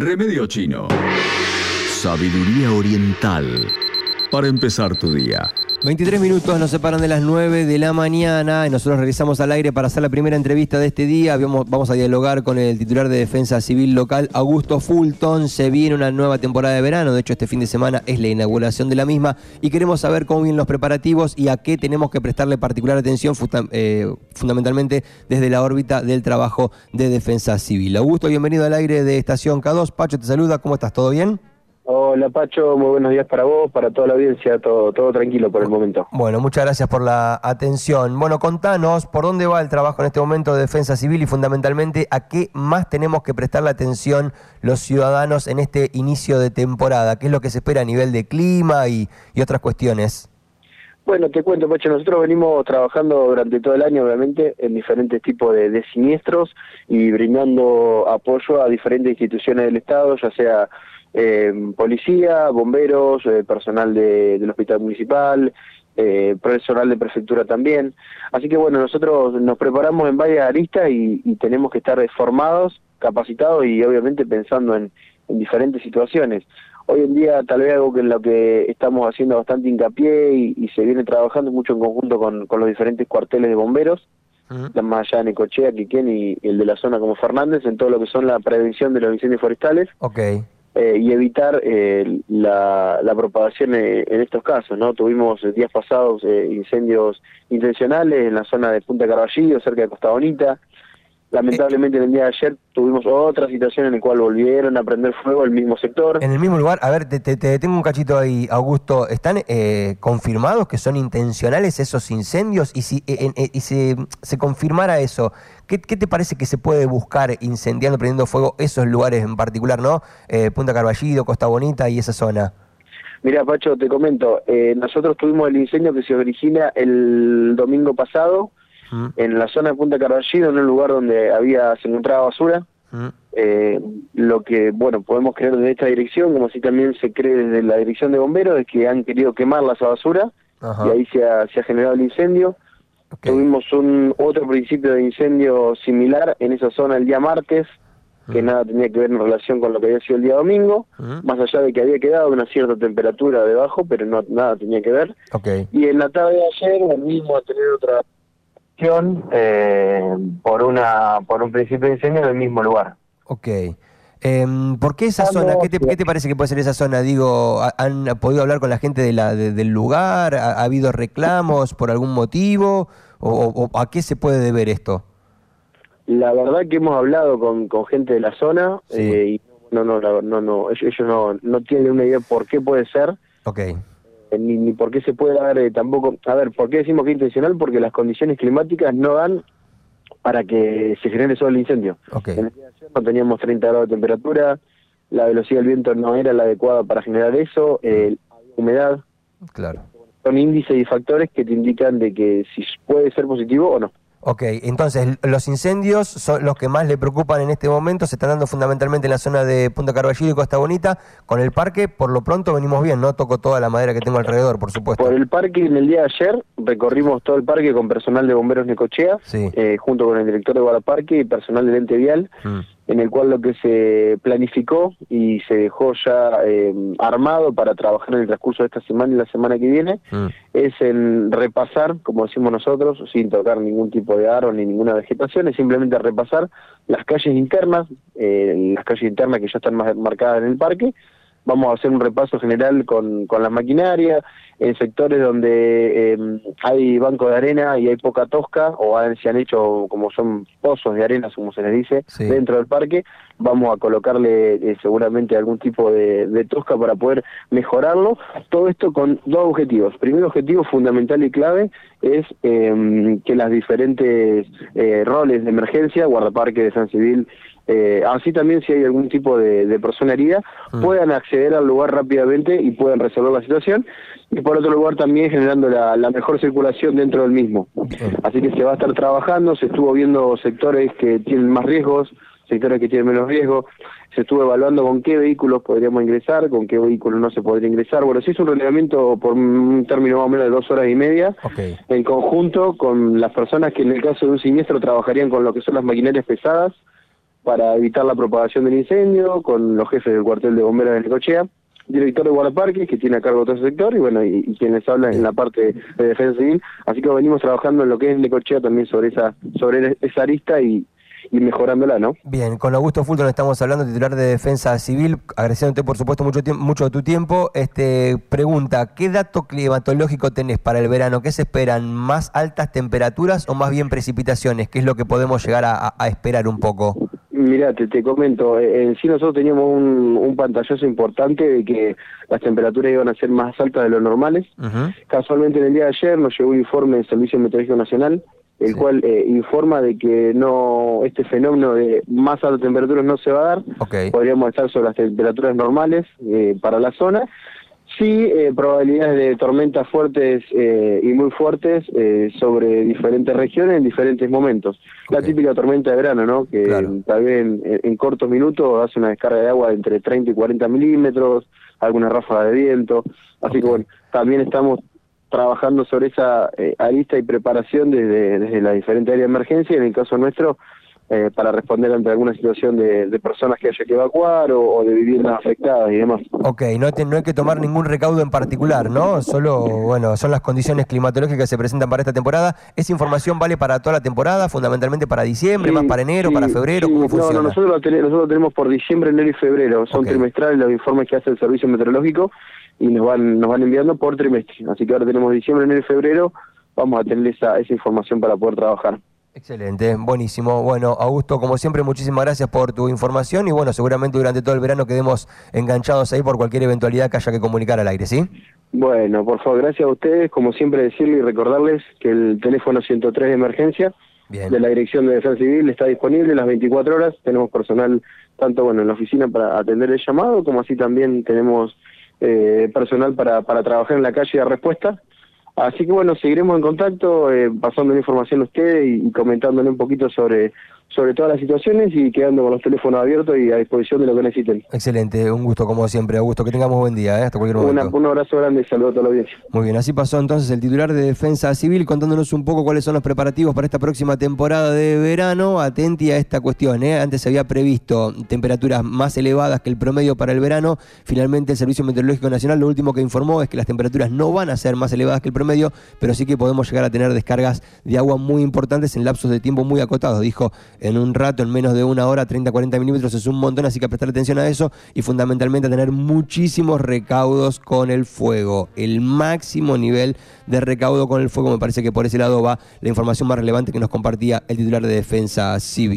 Remedio chino. Sabiduría oriental. Para empezar tu día. 23 minutos nos separan de las 9 de la mañana y nosotros regresamos al aire para hacer la primera entrevista de este día. Vamos, a dialogar con el titular de Defensa Civil Local, Augusto Fulton. Se viene una nueva temporada de verano, de hecho este fin de semana es la inauguración de la misma y queremos saber cómo vienen los preparativos y a qué tenemos que prestarle particular atención eh, fundamentalmente desde la órbita del trabajo de Defensa Civil. Augusto, bienvenido al aire de Estación K2. Pacho te saluda, ¿cómo estás? ¿Todo bien? Hola Pacho, muy buenos días para vos, para toda la audiencia, todo, todo tranquilo por el momento. Bueno, muchas gracias por la atención. Bueno, contanos por dónde va el trabajo en este momento de defensa civil y fundamentalmente a qué más tenemos que prestar la atención los ciudadanos en este inicio de temporada, qué es lo que se espera a nivel de clima y, otras cuestiones. Bueno, te cuento, Pacho, nosotros venimos trabajando durante todo el año, obviamente, en diferentes tipos de, de siniestros y brindando apoyo a diferentes instituciones del Estado, ya sea eh, policía, bomberos, eh, personal del hospital municipal, eh, personal de prefectura también. Así que bueno, nosotros nos preparamos en varias aristas y, tenemos que estar formados, capacitados y obviamente pensando en, diferentes situaciones. Hoy en día tal vez algo que en lo que estamos haciendo bastante hincapié y, se viene trabajando mucho en conjunto con, los diferentes cuarteles de bomberos, más allá de Necochea, Quiquén y, el de la zona como Fernández, en todo lo que son la prevención de los incendios forestales. Okay. Eh, y evitar eh, la, propagación eh, en estos casos. no Tuvimos días pasados incendios intencionales en la zona de Punta Carballillo, cerca de Costa Bonita. Lamentablemente en el día de ayer tuvimos otra situación en la cual volvieron a prender fuego el mismo sector. En el mismo lugar, a ver, te, te, detengo un cachito ahí, Augusto. ¿Están confirmados que son intencionales esos incendios? Y si y se, se confirmara eso, ¿Qué, te parece que se puede buscar incendiando, prendiendo fuego esos lugares en particular, no? Eh, Punta Carballido, Costa Bonita y esa zona. Mira, Pacho, te comento, eh, nosotros tuvimos el incendio que se origina el domingo pasado en la zona de Punta Carballido, en un lugar donde había se encontraba basura. Eh, lo que, bueno, podemos creer desde esta dirección, como así también se cree desde la dirección de bomberos, es que han querido quemar esa basura y ahí se ha, se ha generado el incendio. Tuvimos un otro principio de incendio similar en esa zona el día martes, que nada tenía que ver en relación con lo que había sido el día domingo, más allá de que había quedado una cierta temperatura debajo, pero no nada tenía que ver. Y en la tarde de ayer volvimos a tener otra eh, por una por un principio de incendio en el mismo lugar. Ok. Eh, ¿Por qué esa zona? ¿Qué te, parece que puede ser esa zona? Digo, ¿han podido hablar con la gente de la, del lugar? ¿Ha, habido reclamos por algún motivo? O, a qué se puede deber esto? La verdad que hemos hablado con, con gente de la zona eh, y no, no, no, no, ellos, no, no tienen una idea por qué puede ser. Ok. Eh, ni, ni por qué se puede dar eh, tampoco. A ver, ¿por qué decimos que es intencional? Porque las condiciones climáticas no dan para que se genere solo el incendio. Okay. En el día de ayer no teníamos 30 grados de temperatura, la velocidad del viento no era la adecuada para generar eso, eh, humedad. Claro. Son índices y factores que te indican de que si puede ser positivo o no. Ok, entonces los incendios son los que más le preocupan en este momento, se están dando fundamentalmente en la zona de Punta Carballido y Costa Bonita. Con el parque, por lo pronto venimos bien, no toco toda la madera que tengo alrededor, por supuesto. Por el parque, en el día de ayer recorrimos todo el parque con personal de bomberos Necochea, eh, junto con el director de guardaparque y personal del ente vial. Mm en el cual lo que se planificó y se dejó ya eh, armado para trabajar en el transcurso de esta semana y la semana que viene mm. es en repasar, como decimos nosotros, sin tocar ningún tipo de árbol ni ninguna vegetación, es simplemente repasar las calles internas, eh, las calles internas que ya están más marcadas en el parque, vamos a hacer un repaso general con, con la maquinaria, en sectores donde em, hay banco de arena y hay poca tosca, o se han hecho como son pozos de arena, como se les dice, dentro del parque, vamos a colocarle eh, seguramente algún tipo de, tosca para poder mejorarlo. Todo esto con dos objetivos. Primer objetivo fundamental y clave es em, que las diferentes eh, roles de emergencia, guardaparque, de San Civil, eh, así también si hay algún tipo de, persona herida, mm. puedan acceder al lugar rápidamente y puedan resolver la situación. Y por otro lugar también generando la, mejor circulación dentro del mismo. Así que se va a estar trabajando, se estuvo viendo sectores que tienen más riesgos, sectores que tienen menos riesgo, se estuvo evaluando con qué vehículos podríamos ingresar, con qué vehículos no se podría ingresar. Bueno, se hizo un relevamiento por un término más o menos de dos horas y media, en conjunto con las personas que en el caso de un siniestro trabajarían con lo que son las maquinarias pesadas, para evitar la propagación del incendio, con los jefes del cuartel de bomberos de Necochea, director de guardaparques que tiene a cargo todo ese sector y bueno y, quienes hablan en la parte de defensa civil así que venimos trabajando en lo que es Necochea también sobre esa sobre esa arista y, y mejorándola, ¿no? Bien, con Augusto Fulton estamos hablando, titular de Defensa Civil, agradeciéndote por supuesto mucho, mucho de tu tiempo. Este, pregunta, ¿qué dato climatológico tenés para el verano? ¿Qué se esperan? ¿Más altas temperaturas o más bien precipitaciones? ¿Qué es lo que podemos llegar a, esperar un poco? Mira, te, te, comento, eh, en sí nosotros teníamos un, un, pantallazo importante de que las temperaturas iban a ser más altas de lo normales. Casualmente en el día de ayer nos llegó un informe del Servicio Meteorológico Nacional el cual eh, informa de que no este fenómeno de más altas temperaturas no se va a dar. Podríamos estar sobre las temperaturas normales eh, para la zona. Sí, eh, probabilidades de tormentas fuertes y muy fuertes sobre diferentes regiones en diferentes momentos. La típica tormenta de verano, ¿no? Que tal vez en, cortos minutos hace una descarga de agua de entre 30 y 40 milímetros, alguna ráfaga de viento. Así que bueno, también estamos trabajando sobre esa eh, arista y preparación desde, desde la diferente área de emergencia, en el caso nuestro, eh, para responder ante alguna situación de, personas que haya que evacuar o, de viviendas afectadas y demás. Ok, no, no hay que tomar ningún recaudo en particular, ¿no? Solo, bueno, son las condiciones climatológicas que se presentan para esta temporada. ¿Esa información vale para toda la temporada, fundamentalmente para diciembre, más para enero, para febrero? ¿Cómo funciona? No, nosotros lo, tenemos, nosotros tenemos por diciembre, enero y febrero. Son trimestrales los informes que hace el Servicio Meteorológico y nos van nos van enviando por trimestre. Así que ahora tenemos diciembre, enero y febrero, vamos a tener esa, esa información para poder trabajar. Excelente, buenísimo. Bueno, Augusto, como siempre, muchísimas gracias por tu información y bueno, seguramente durante todo el verano quedemos enganchados ahí por cualquier eventualidad que haya que comunicar al aire, ¿sí? Bueno, por favor, gracias a ustedes. Como siempre, decirle y recordarles que el teléfono 103 de emergencia de la Dirección de Defensa Civil está disponible las 24 horas. Tenemos personal tanto bueno en la oficina para atender el llamado, como así también tenemos eh, personal para, para trabajar en la calle de respuesta. Así que bueno, seguiremos en contacto, eh, pasando la información a ustedes y, comentándole un poquito sobre, sobre todas las situaciones y quedando con los teléfonos abiertos y a disposición de lo que necesiten. Excelente, un gusto como siempre, Augusto, que tengamos buen día, ¿eh? hasta cualquier momento. un abrazo grande y saludo a toda la audiencia. Muy bien, así pasó entonces el titular de Defensa Civil contándonos un poco cuáles son los preparativos para esta próxima temporada de verano. Atenti a esta cuestión, ¿eh? antes se había previsto temperaturas más elevadas que el promedio para el verano, finalmente el Servicio Meteorológico Nacional lo último que informó es que las temperaturas no van a ser más elevadas que el promedio, pero sí que podemos llegar a tener descargas de agua muy importantes en lapsos de tiempo muy acotados, dijo en un rato, en menos de una hora, 30, 40 milímetros es un montón, así que prestar atención a eso y fundamentalmente a tener muchísimos recaudos con el fuego. El máximo nivel de recaudo con el fuego, me parece que por ese lado va la información más relevante que nos compartía el titular de Defensa Civil.